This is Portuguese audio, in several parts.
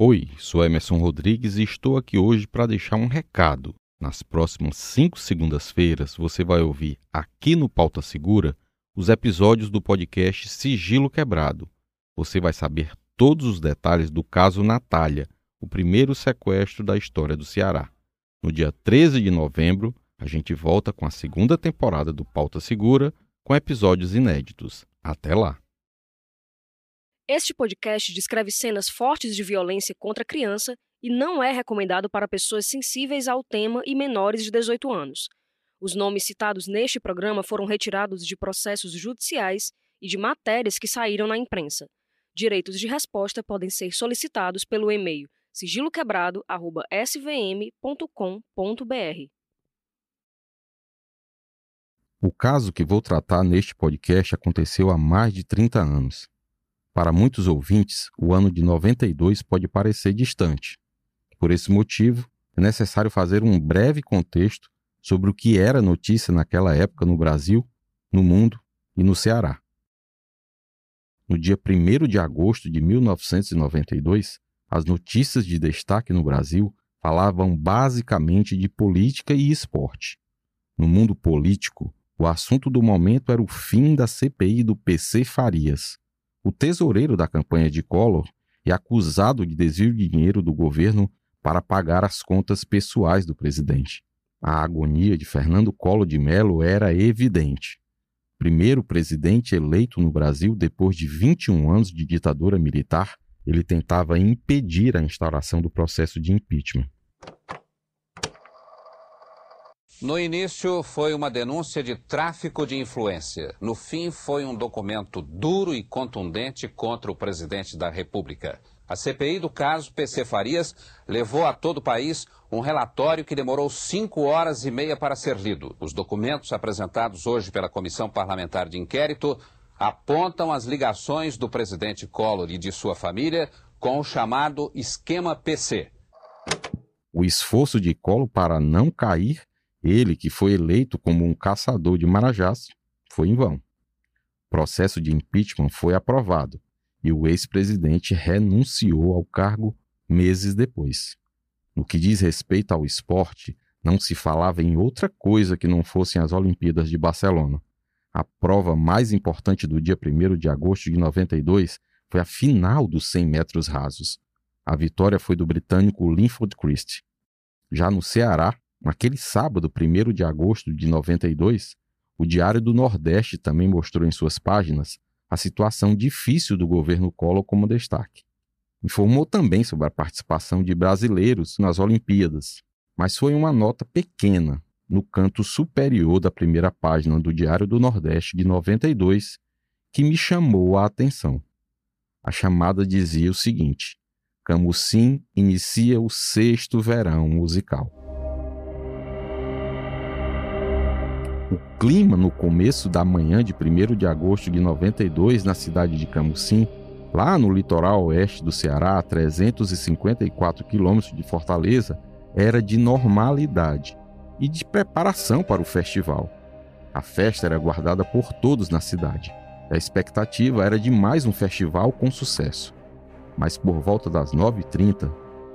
Oi, sou Emerson Rodrigues e estou aqui hoje para deixar um recado. Nas próximas cinco segundas-feiras você vai ouvir aqui no Pauta Segura os episódios do podcast Sigilo Quebrado. Você vai saber todos os detalhes do caso Natália, o primeiro sequestro da história do Ceará. No dia 13 de novembro, a gente volta com a segunda temporada do Pauta Segura com episódios inéditos. Até lá! Este podcast descreve cenas fortes de violência contra a criança e não é recomendado para pessoas sensíveis ao tema e menores de 18 anos. Os nomes citados neste programa foram retirados de processos judiciais e de matérias que saíram na imprensa. Direitos de resposta podem ser solicitados pelo e-mail sigiloquebrado@svm.com.br. O caso que vou tratar neste podcast aconteceu há mais de 30 anos. Para muitos ouvintes, o ano de 92 pode parecer distante. Por esse motivo, é necessário fazer um breve contexto sobre o que era notícia naquela época no Brasil, no mundo e no Ceará. No dia 1 de agosto de 1992, as notícias de destaque no Brasil falavam basicamente de política e esporte. No mundo político, o assunto do momento era o fim da CPI do PC Farias, o tesoureiro da campanha de Collor é acusado de desvio de dinheiro do governo para pagar as contas pessoais do presidente. A agonia de Fernando Collor de Mello era evidente. Primeiro presidente eleito no Brasil depois de 21 anos de ditadura militar, ele tentava impedir a instauração do processo de impeachment. No início foi uma denúncia de tráfico de influência. No fim foi um documento duro e contundente contra o presidente da República. A CPI do caso PC Farias levou a todo o país um relatório que demorou cinco horas e meia para ser lido. Os documentos apresentados hoje pela Comissão Parlamentar de Inquérito apontam as ligações do presidente Collor e de sua família com o chamado esquema PC. O esforço de Collor para não cair ele, que foi eleito como um caçador de marajás, foi em vão. O processo de impeachment foi aprovado e o ex-presidente renunciou ao cargo meses depois. No que diz respeito ao esporte, não se falava em outra coisa que não fossem as Olimpíadas de Barcelona. A prova mais importante do dia 1 de agosto de 92 foi a final dos 100 metros rasos. A vitória foi do britânico Linford Christie. Já no Ceará, Naquele sábado, 1 de agosto de 92, o Diário do Nordeste também mostrou em suas páginas a situação difícil do governo Collor como destaque. Informou também sobre a participação de brasileiros nas Olimpíadas, mas foi uma nota pequena no canto superior da primeira página do Diário do Nordeste de 92 que me chamou a atenção. A chamada dizia o seguinte: Camusim inicia o sexto verão musical. Clima no começo da manhã de 1 de agosto de 92 na cidade de Camusim, lá no litoral oeste do Ceará, a 354 quilômetros de Fortaleza, era de normalidade e de preparação para o festival. A festa era guardada por todos na cidade. A expectativa era de mais um festival com sucesso. Mas por volta das 9h30,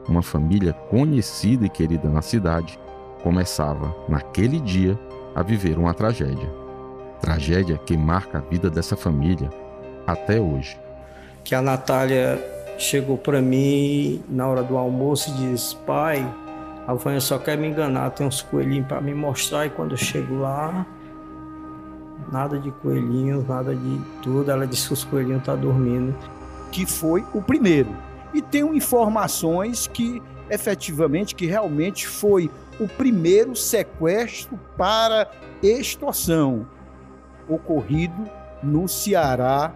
uma família conhecida e querida na cidade começava, naquele dia, a viver uma tragédia. Tragédia que marca a vida dessa família até hoje. Que a Natália chegou para mim na hora do almoço e disse: Pai, a Vânia só quer me enganar, tem uns coelhinhos para me mostrar. E quando eu chego lá, nada de coelhinhos, nada de tudo. Ela disse que os coelhinhos estão tá dormindo. Que foi o primeiro. E tenho informações que efetivamente, que realmente foi o primeiro sequestro para extorsão ocorrido no Ceará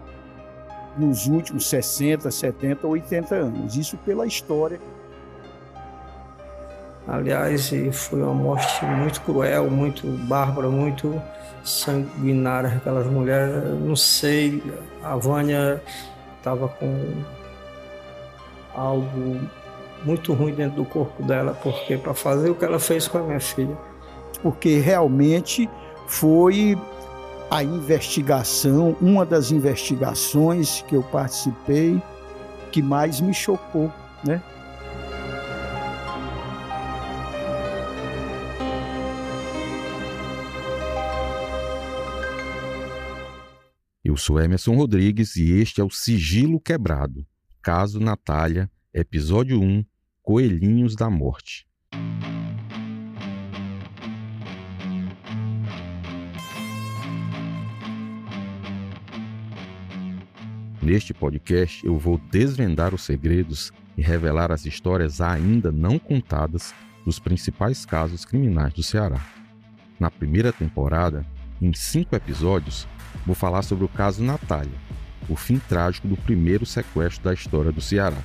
nos últimos 60, 70, 80 anos. Isso pela história. Aliás, foi uma morte muito cruel, muito bárbara, muito sanguinária. Aquelas mulheres, não sei, a Vânia estava com algo muito ruim dentro do corpo dela, porque para fazer o que ela fez com a minha filha. Porque realmente foi a investigação, uma das investigações que eu participei, que mais me chocou, né? Eu sou Emerson Rodrigues e este é o Sigilo Quebrado, Caso Natália, Episódio 1 Coelhinhos da Morte. Neste podcast, eu vou desvendar os segredos e revelar as histórias ainda não contadas dos principais casos criminais do Ceará. Na primeira temporada, em cinco episódios, vou falar sobre o caso Natália, o fim trágico do primeiro sequestro da história do Ceará.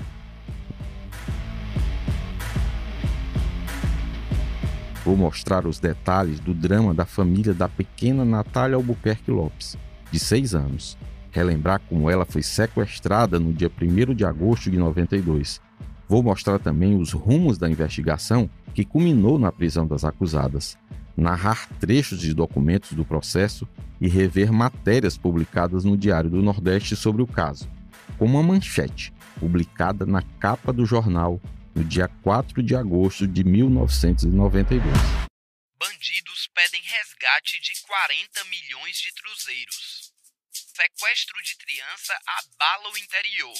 Vou mostrar os detalhes do drama da família da pequena Natália Albuquerque Lopes, de 6 anos, relembrar como ela foi sequestrada no dia 1 de agosto de 92. Vou mostrar também os rumos da investigação que culminou na prisão das acusadas, narrar trechos de documentos do processo e rever matérias publicadas no Diário do Nordeste sobre o caso, como uma manchete publicada na capa do jornal no dia 4 de agosto de 1992. Bandidos pedem resgate de 40 milhões de cruzeiros. Sequestro de criança abala o interior.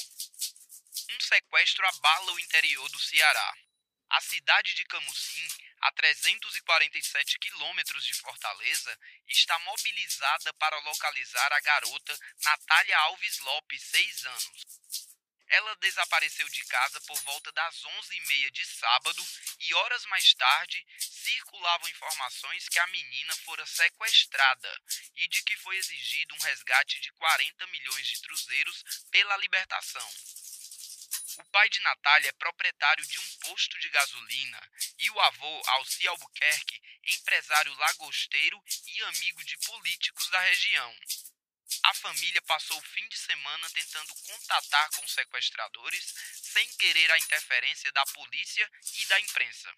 Um sequestro abala o interior do Ceará. A cidade de Camusim, a 347 quilômetros de Fortaleza, está mobilizada para localizar a garota Natália Alves Lopes, 6 anos. Ela desapareceu de casa por volta das 11h30 de sábado e horas mais tarde circulavam informações que a menina fora sequestrada e de que foi exigido um resgate de 40 milhões de cruzeiros pela libertação. O pai de Natália é proprietário de um posto de gasolina e o avô, Alci Albuquerque, empresário lagosteiro e amigo de políticos da região. A família passou o fim de semana tentando contatar com os sequestradores sem querer a interferência da polícia e da imprensa.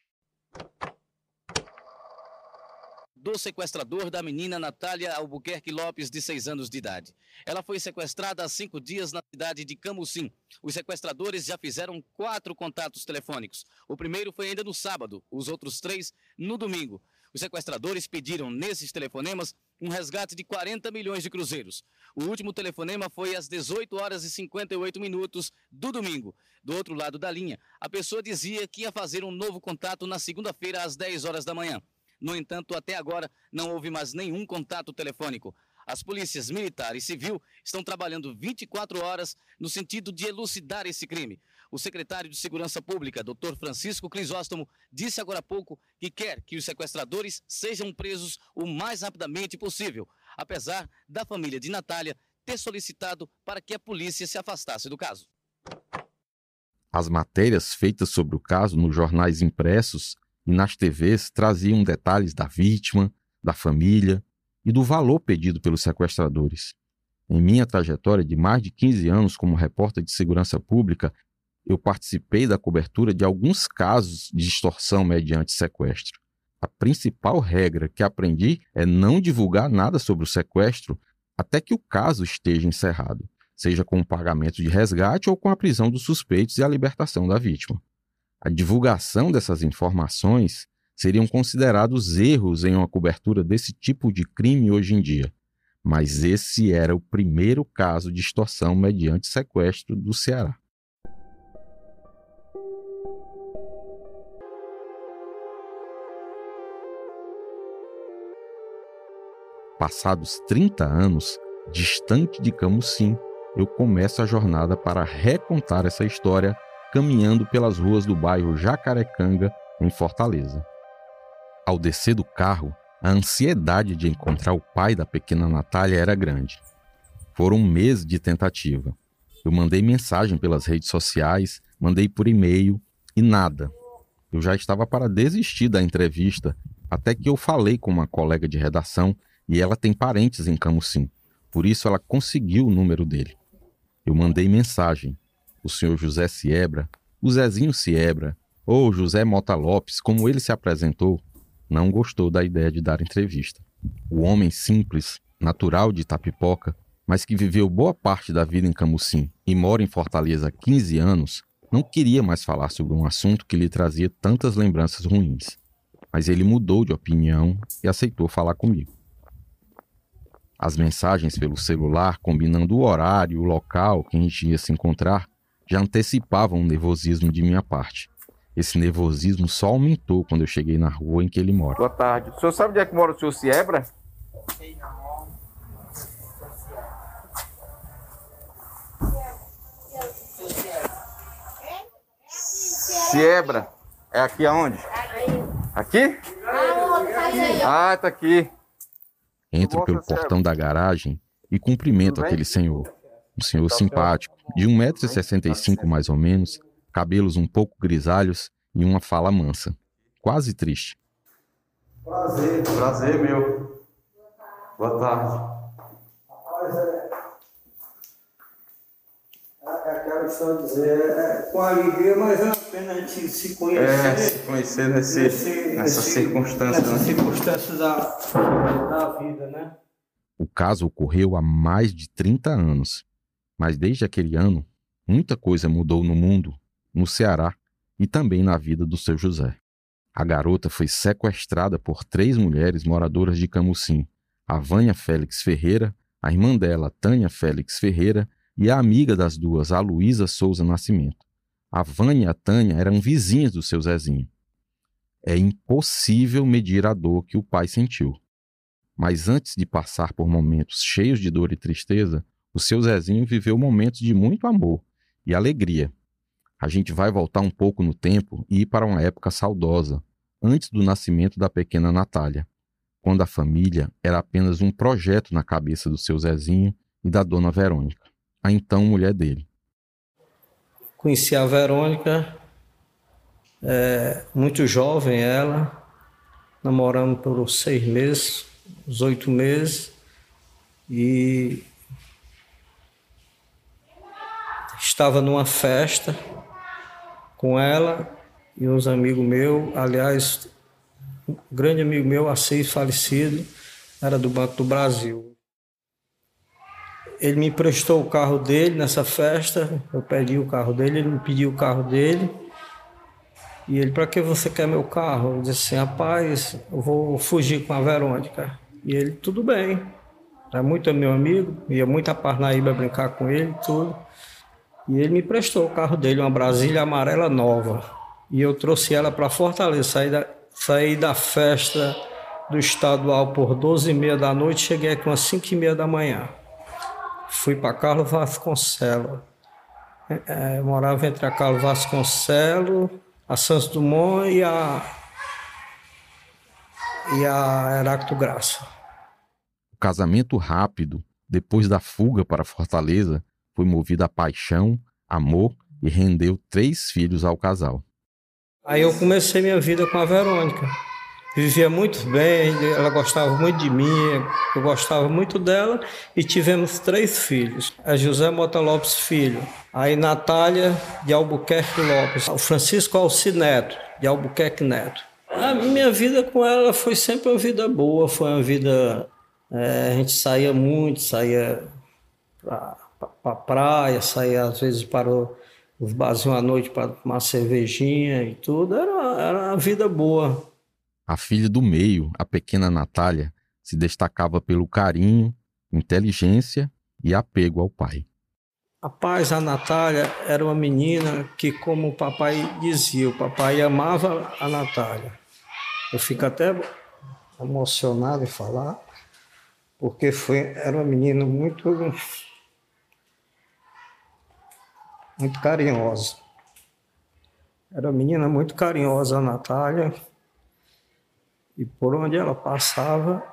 Do sequestrador da menina Natália Albuquerque Lopes, de 6 anos de idade. Ela foi sequestrada há cinco dias na cidade de Camusim. Os sequestradores já fizeram quatro contatos telefônicos. O primeiro foi ainda no sábado, os outros três no domingo. Os sequestradores pediram nesses telefonemas um resgate de 40 milhões de cruzeiros. O último telefonema foi às 18 horas e 58 minutos do domingo. Do outro lado da linha, a pessoa dizia que ia fazer um novo contato na segunda-feira às 10 horas da manhã. No entanto, até agora não houve mais nenhum contato telefônico. As polícias militar e civil estão trabalhando 24 horas no sentido de elucidar esse crime. O secretário de Segurança Pública, Dr. Francisco Crisóstomo, disse agora há pouco que quer que os sequestradores sejam presos o mais rapidamente possível, apesar da família de Natália ter solicitado para que a polícia se afastasse do caso. As matérias feitas sobre o caso nos jornais impressos e nas TVs traziam detalhes da vítima, da família e do valor pedido pelos sequestradores. Em minha trajetória de mais de 15 anos como repórter de segurança pública, eu participei da cobertura de alguns casos de extorsão mediante sequestro. A principal regra que aprendi é não divulgar nada sobre o sequestro até que o caso esteja encerrado, seja com o pagamento de resgate ou com a prisão dos suspeitos e a libertação da vítima. A divulgação dessas informações seriam considerados erros em uma cobertura desse tipo de crime hoje em dia. Mas esse era o primeiro caso de extorsão mediante sequestro do Ceará. Passados 30 anos, distante de Camusim, eu começo a jornada para recontar essa história caminhando pelas ruas do bairro Jacarecanga, em Fortaleza. Ao descer do carro, a ansiedade de encontrar o pai da pequena Natália era grande. Foram meses de tentativa. Eu mandei mensagem pelas redes sociais, mandei por e-mail e nada. Eu já estava para desistir da entrevista, até que eu falei com uma colega de redação e ela tem parentes em Camusim. Por isso ela conseguiu o número dele. Eu mandei mensagem. O senhor José Siebra, o Zezinho Siebra, ou José Mota Lopes, como ele se apresentou, não gostou da ideia de dar entrevista. O homem simples, natural de Tapipoca, mas que viveu boa parte da vida em Camusim e mora em Fortaleza há 15 anos, Não queria mais falar sobre um assunto que lhe trazia tantas lembranças ruins, mas ele mudou de opinião e aceitou falar comigo. As mensagens pelo celular, combinando o horário e o local que a gente ia se encontrar, já antecipavam um nervosismo de minha parte. Esse nervosismo só aumentou quando eu cheguei na rua em que ele mora. Boa tarde. O senhor sabe onde é que mora o senhor Siebra? Siebra. É aqui aonde? Aqui? Ah, tá aqui. Entro pelo portão da garagem e cumprimento aquele senhor. Um senhor simpático, de 1,65m mais ou menos, cabelos um pouco grisalhos e uma fala mansa, quase triste. Prazer. Prazer, meu. Boa tarde. É, é aquela de dizer, é, com alegria, mas é uma pena a gente se conhecer. É, se conhecer nesse, nesse- nessa nesse- circunstância. Nessas né? circunstâncias da, da vida, né? O caso ocorreu há mais de 30 anos, mas desde aquele ano, muita coisa mudou no mundo, no Ceará e também na vida do seu José. A garota foi sequestrada por três mulheres moradoras de Camusim, a Vânia Félix Ferreira, a irmã dela, Tânia Félix Ferreira, e a amiga das duas, a Luísa Souza Nascimento. A Vânia e a Tânia eram vizinhas do seu Zezinho. É impossível medir a dor que o pai sentiu. Mas antes de passar por momentos cheios de dor e tristeza, o seu Zezinho viveu momentos de muito amor e alegria. A gente vai voltar um pouco no tempo e ir para uma época saudosa, antes do nascimento da pequena Natália, quando a família era apenas um projeto na cabeça do seu Zezinho e da dona Verônica, a então mulher dele. Conheci a Verônica, é, muito jovem ela, namoramos por seis meses, uns oito meses, e estava numa festa com ela e uns amigos meus, aliás, um grande amigo meu, Assis, falecido, era do Banco do Brasil. Ele me emprestou o carro dele nessa festa. Eu pedi o carro dele, ele me pediu o carro dele. E ele, para que você quer meu carro? Eu disse assim, rapaz, eu vou fugir com a Verônica. E ele, tudo bem. Era muito meu amigo, ia muito a Parnaíba brincar com ele, tudo. E ele me emprestou o carro dele, uma Brasília amarela nova. E eu trouxe ela para Fortaleza, saí da, saí da festa do estadual por 12 e meia da noite, cheguei aqui umas 5 e meia da manhã. Fui para Carlos Vasconcelos. É, é, morava entre a Carlos Vasconcelos, a Santos Dumont e a, e a Heracto Graça. O casamento rápido, depois da fuga para Fortaleza, foi movido a paixão, amor e rendeu três filhos ao casal. Aí eu comecei minha vida com a Verônica. Vivia muito bem, ela gostava muito de mim, eu gostava muito dela e tivemos três filhos. A José Mota Lopes Filho, aí Natália de Albuquerque Lopes, o Francisco Alcineto de Albuquerque Neto. A minha vida com ela foi sempre uma vida boa, foi uma vida... é, a gente saía muito, saía para pra praia, saía às vezes para o- os barzinhos à noite para tomar cervejinha e tudo. Era, era uma vida boa. A filha do meio, a pequena Natália, se destacava pelo carinho, inteligência e apego ao pai. Rapaz, a Natália era uma menina que, como o papai dizia, o papai amava a Natália. Eu fico até emocionado em falar, porque foi, era uma menina muito, muito carinhosa. Era uma menina muito carinhosa, a Natália, e por onde ela passava,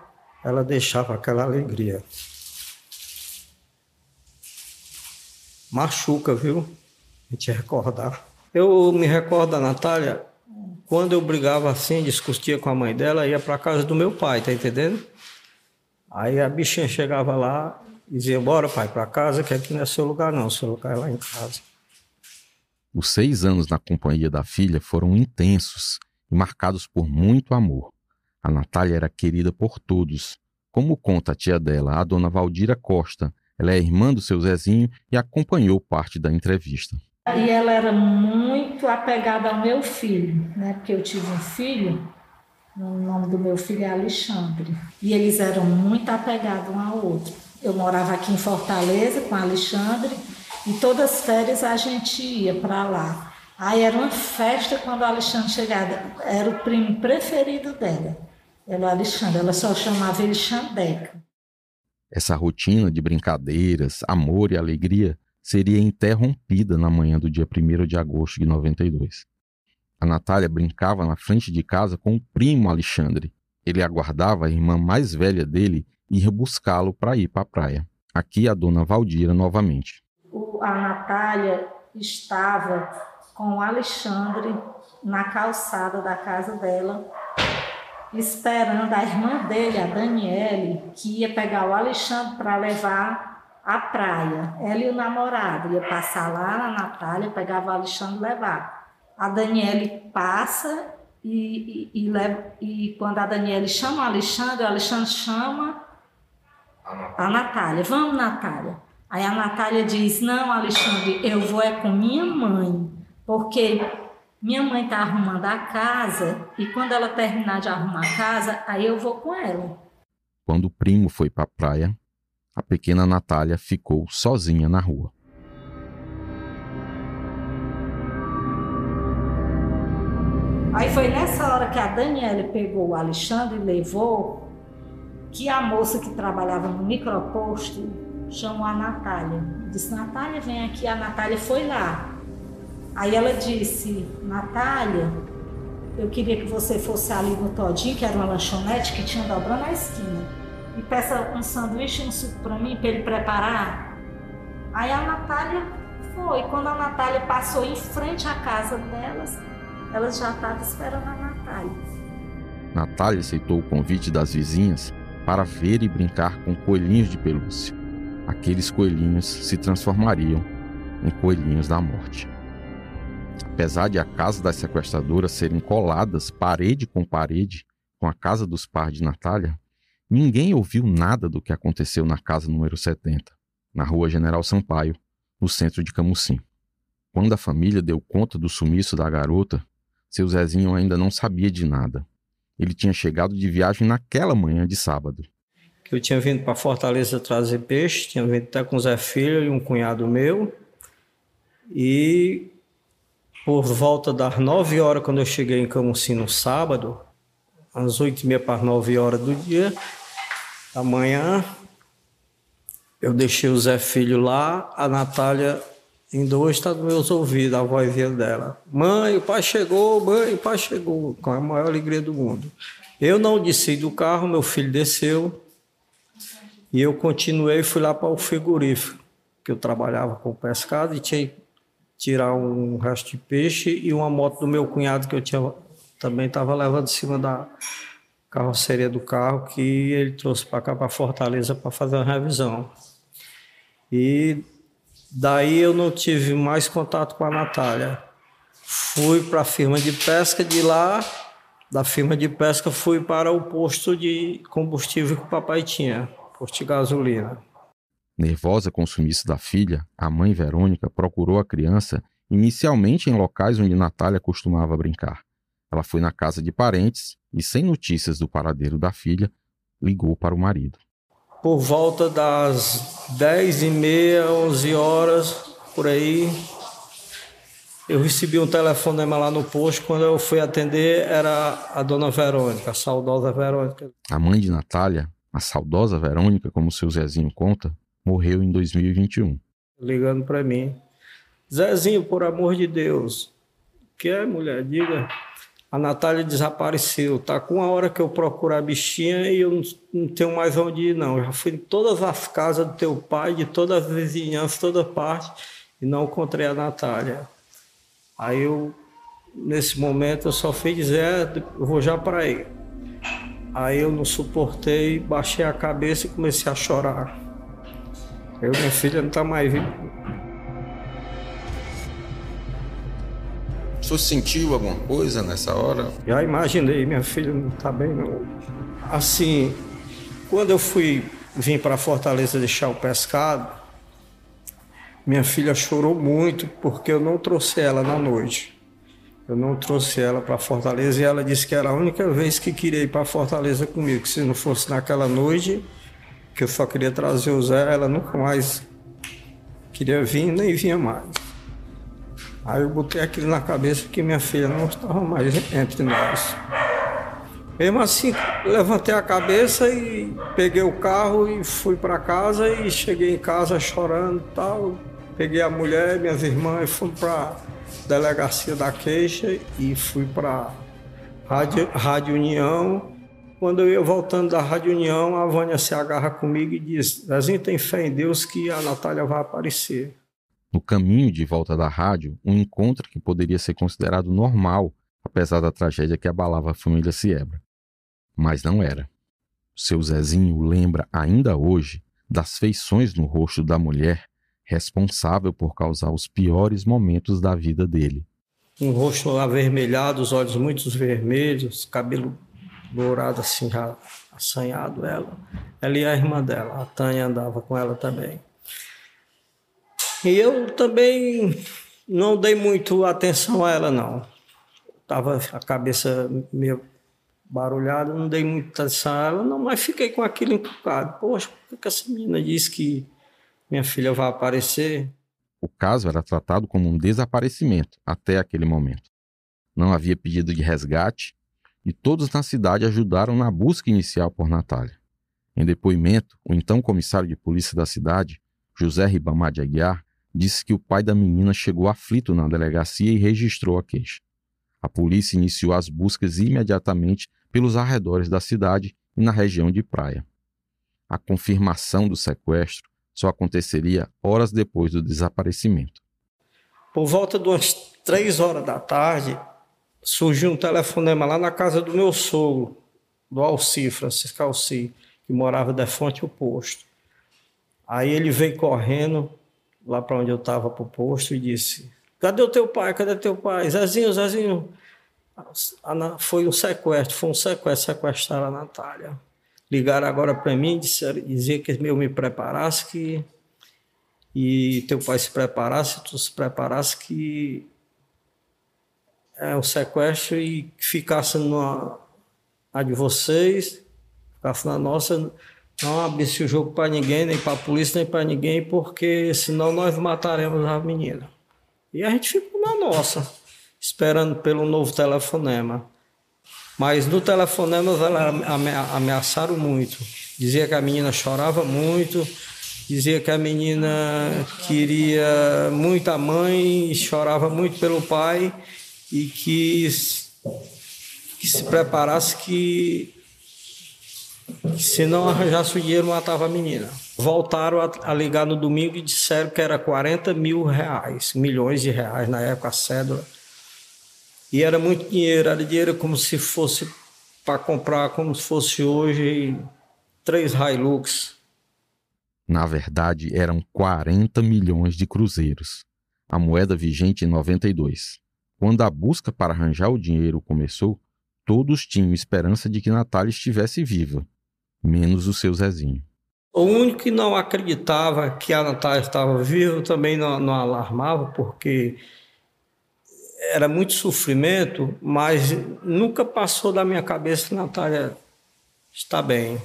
ela deixava aquela alegria. machuca, viu? A gente recordar. Eu me recordo da Natália, quando eu brigava assim, discutia com a mãe dela, ia para casa do meu pai, tá entendendo? Aí a bichinha chegava lá e dizia: Bora, pai, para casa, que aqui não é seu lugar, não, seu lugar é lá em casa. Os seis anos na companhia da filha foram intensos e marcados por muito amor. A Natália era querida por todos. Como conta a tia dela, a dona Valdira Costa, ela é irmã do seu Zezinho e acompanhou parte da entrevista. E ela era muito apegada ao meu filho, né? Porque eu tive um filho, o nome do meu filho é Alexandre. E eles eram muito apegados um ao outro. Eu morava aqui em Fortaleza com Alexandre e todas as férias a gente ia para lá. Aí era uma festa quando o Alexandre chegava, era o primo preferido dela. Era o Alexandre, ela só chamava ele Xandeca. Essa rotina de brincadeiras, amor e alegria seria interrompida na manhã do dia 1 de agosto de 92. A Natália brincava na frente de casa com o primo Alexandre. Ele aguardava a irmã mais velha dele ir buscá-lo para ir para a praia. Aqui a dona Valdira novamente. A Natália estava com o Alexandre na calçada da casa dela, esperando a irmã dele, a Daniele, que ia pegar o Alexandre para levar à praia. Ela e o namorado ia passar lá na Natália, pegava o Alexandre e levar. A Daniele passa e, e, e, leva, e quando a Daniele chama o Alexandre, o Alexandre chama a Natália. Vamos, Natália. Aí a Natália diz: Não, Alexandre, eu vou é com minha mãe, porque minha mãe está arrumando a casa e quando ela terminar de arrumar a casa, aí eu vou com ela. Quando o primo foi para a praia, a pequena Natália ficou sozinha na rua. Aí foi nessa hora que a Daniela pegou o Alexandre e levou, que a moça que trabalhava no microposto chamou a Natália. Disse, Natália, vem aqui. A Natália foi lá. Aí ela disse, Natália, eu queria que você fosse ali no Todinho, que era uma lanchonete que tinha dobrando na esquina, e peça um sanduíche e um suco para mim, para ele preparar. Aí a Natália foi. Quando a Natália passou em frente à casa delas, elas já estavam esperando a Natália. Natália aceitou o convite das vizinhas para ver e brincar com coelhinhos de pelúcia. Aqueles coelhinhos se transformariam em coelhinhos da morte. Apesar de a casa das sequestradoras serem coladas parede com parede com a casa dos pais de Natália, ninguém ouviu nada do que aconteceu na casa número 70, na rua General Sampaio, no centro de Camusim. Quando a família deu conta do sumiço da garota, seu Zezinho ainda não sabia de nada. Ele tinha chegado de viagem naquela manhã de sábado. Eu tinha vindo para Fortaleza trazer peixe, tinha vindo até com o Zé Filho e um cunhado meu. E por volta das nove horas, quando eu cheguei em Camusim no sábado, às oito e meia para nove horas do dia, da manhã, eu deixei o Zé Filho lá, a Natália em dois está nos meus ouvidos a vozinha dela. Mãe, o pai chegou, mãe, o pai chegou, com a maior alegria do mundo. Eu não desci do carro, meu filho desceu e eu continuei fui lá para o frigorífico, que eu trabalhava com pescado e tinha tirar um resto de peixe e uma moto do meu cunhado que eu tinha também estava levando em cima da carroceria do carro que ele trouxe para cá para Fortaleza para fazer uma revisão. E Daí eu não tive mais contato com a Natália. Fui para a firma de pesca, de lá, da firma de pesca, fui para o posto de combustível que o papai tinha, posto de gasolina. Nervosa com o sumiço da filha, a mãe Verônica procurou a criança inicialmente em locais onde Natália costumava brincar. Ela foi na casa de parentes e, sem notícias do paradeiro da filha, ligou para o marido por volta das 10 e meia, 11 horas, por aí, eu recebi um telefonema lá no posto. Quando eu fui atender, era a dona Verônica, a saudosa Verônica. A mãe de Natália, a saudosa Verônica, como seu Zezinho conta, morreu em 2021. Ligando para mim. Zezinho, por amor de Deus. Que é, mulher? Diga. A Natália desapareceu. Tá com uma hora que eu procuro a bichinha e eu não, tenho mais onde ir, não. Já fui em todas as casas do teu pai, de todas as vizinhanças, toda parte, e não encontrei a Natália. Aí eu, nesse momento, eu só fui dizer, eu vou já para aí. Aí eu não suportei, baixei a cabeça e comecei a chorar. Eu, minha filha não está mais viva. senhor sentiu alguma coisa nessa hora? Já imaginei, minha filha não está bem não. Assim, quando eu fui vim para Fortaleza deixar o pescado, Minha filha chorou muito porque eu não trouxe ela na noite. Eu não trouxe ela para Fortaleza e ela disse que era a única vez que queria ir para Fortaleza comigo. Que se não fosse naquela noite, que eu só queria trazer o Zé, ela nunca mais queria vir, nem vinha mais. Aí eu botei aquilo na cabeça que minha filha não estava mais entre nós. Mesmo assim, levantei a cabeça e peguei o carro e fui para casa e cheguei em casa chorando e tal. Peguei a mulher, minhas irmãs e fui para delegacia da queixa e fui para Rádio, Rádio União. Quando eu ia voltando da Rádio União, a Vânia se agarra comigo e diz: Zezinho, tem fé em Deus que a Natália vai aparecer. No caminho de volta da rádio, um encontro que poderia ser considerado normal, apesar da tragédia que abalava a família Siebra. Mas não era. Seu Zezinho lembra ainda hoje das feições no rosto da mulher responsável por causar os piores momentos da vida dele. Um rosto avermelhado, os olhos muito vermelhos, cabelo dourado assim, já assanhado ela. Ela e a irmã dela, a Tânia andava com ela também. E eu também não dei muito atenção a ela, não. Tava a cabeça meio barulhada, não dei muita atenção a ela, não, mas fiquei com aquilo encucado. Poxa, por que essa menina disse que minha filha vai aparecer. O caso era tratado como um desaparecimento até aquele momento. Não havia pedido de resgate e todos na cidade ajudaram na busca inicial por Natália. Em depoimento, o então comissário de polícia da cidade, José Ribamar de Aguiar, disse que o pai da menina chegou aflito na delegacia e registrou a queixa. A polícia iniciou as buscas imediatamente pelos arredores da cidade e na região de Praia. A confirmação do sequestro só aconteceria horas depois do desaparecimento. Por volta de umas três horas da tarde, surgiu um telefonema lá na casa do meu sogro, do Alci, Francisco Alci, que morava de fonte ao posto. Aí ele veio correndo lá para onde eu estava para o posto e disse: Cadê o teu pai? Cadê teu pai? Zezinho, Zezinho. Foi um sequestro, foi um sequestro, sequestraram a Natália ligaram agora para mim e dizer que eu me preparasse que e teu pai se preparasse, tu se preparasse que é um sequestro e que ficasse numa a de vocês, ficasse na nossa, não abrisse o jogo para ninguém, nem para a polícia, nem para ninguém, porque senão nós mataremos a menina. E a gente ficou na nossa, esperando pelo novo telefonema. Mas no telefonema ela ameaçaram muito. Dizia que a menina chorava muito, dizia que a menina queria muito a mãe chorava muito pelo pai e que, que se preparasse que, que se não arranjasse o dinheiro matava a menina. Voltaram a, a, ligar no domingo e disseram que era 40 mil reais, milhões de reais na época, a cédula e era muito dinheiro, era dinheiro como se fosse para comprar, como se fosse hoje, três Hilux. Na verdade, eram 40 milhões de cruzeiros, a moeda vigente em 92. Quando a busca para arranjar o dinheiro começou, todos tinham esperança de que Natália estivesse viva, menos o seu Zezinho. O único que não acreditava que a Natália estava viva também não, não alarmava, porque era muito sofrimento, mas nunca passou da minha cabeça que Natália está bem.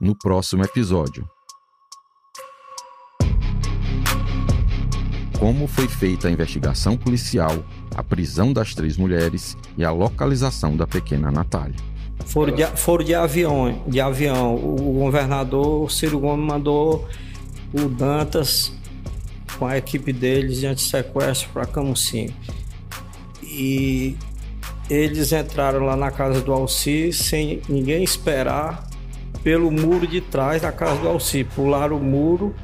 No próximo episódio. Como foi feita a investigação policial, a prisão das três mulheres e a localização da pequena Natália. Foram de, foram de avião, de avião. O governador Ciro Gomes mandou o Dantas com a equipe deles de antissequestro para Camusim. E eles entraram lá na casa do Alci sem ninguém esperar pelo muro de trás da casa do Alci. Pularam o muro.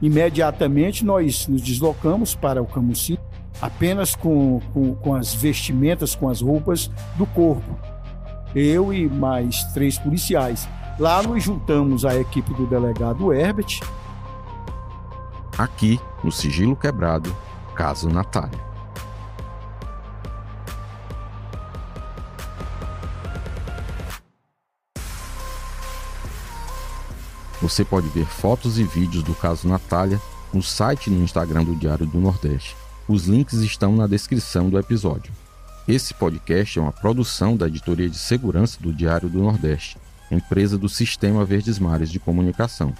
Imediatamente nós nos deslocamos para o Camusim apenas com, com, com as vestimentas, com as roupas do corpo. Eu e mais três policiais. Lá nos juntamos à equipe do delegado Herbert Aqui, no Sigilo Quebrado, caso Natália. Você pode ver fotos e vídeos do caso Natália no site e no Instagram do Diário do Nordeste. Os links estão na descrição do episódio. Esse podcast é uma produção da Editoria de Segurança do Diário do Nordeste, empresa do Sistema Verdes Mares de Comunicação.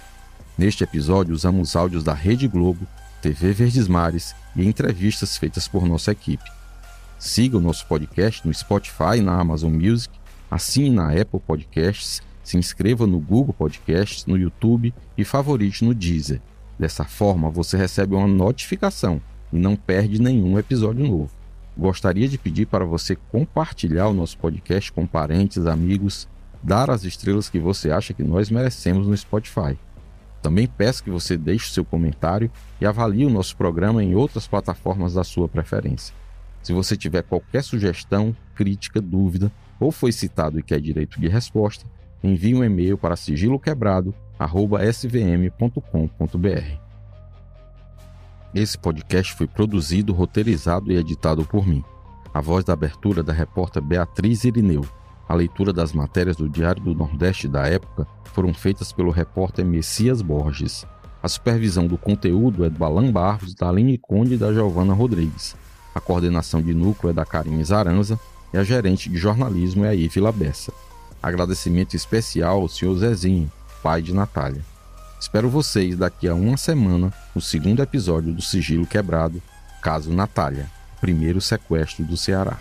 Neste episódio, usamos áudios da Rede Globo, TV Verdes Mares e entrevistas feitas por nossa equipe. Siga o nosso podcast no Spotify e na Amazon Music, assine na Apple Podcasts, se inscreva no Google Podcasts, no YouTube e favorite no Deezer. Dessa forma, você recebe uma notificação e não perde nenhum episódio novo. Gostaria de pedir para você compartilhar o nosso podcast com parentes, amigos, dar as estrelas que você acha que nós merecemos no Spotify. Também peço que você deixe seu comentário e avalie o nosso programa em outras plataformas da sua preferência. Se você tiver qualquer sugestão, crítica, dúvida ou foi citado e quer direito de resposta, envie um e-mail para sigiloquebrado@svm.com.br. Esse podcast foi produzido, roteirizado e editado por mim. A voz da abertura da repórter Beatriz Irineu. A leitura das matérias do Diário do Nordeste da época foram feitas pelo repórter Messias Borges. A supervisão do conteúdo é do Alan Barros, da Aline Conde e da Giovana Rodrigues. A coordenação de núcleo é da Karine Zaranza e a gerente de jornalismo é a Ivila Bessa. Agradecimento especial ao senhor Zezinho, pai de Natália. Espero vocês daqui a uma semana no segundo episódio do Sigilo Quebrado, caso Natália, primeiro sequestro do Ceará.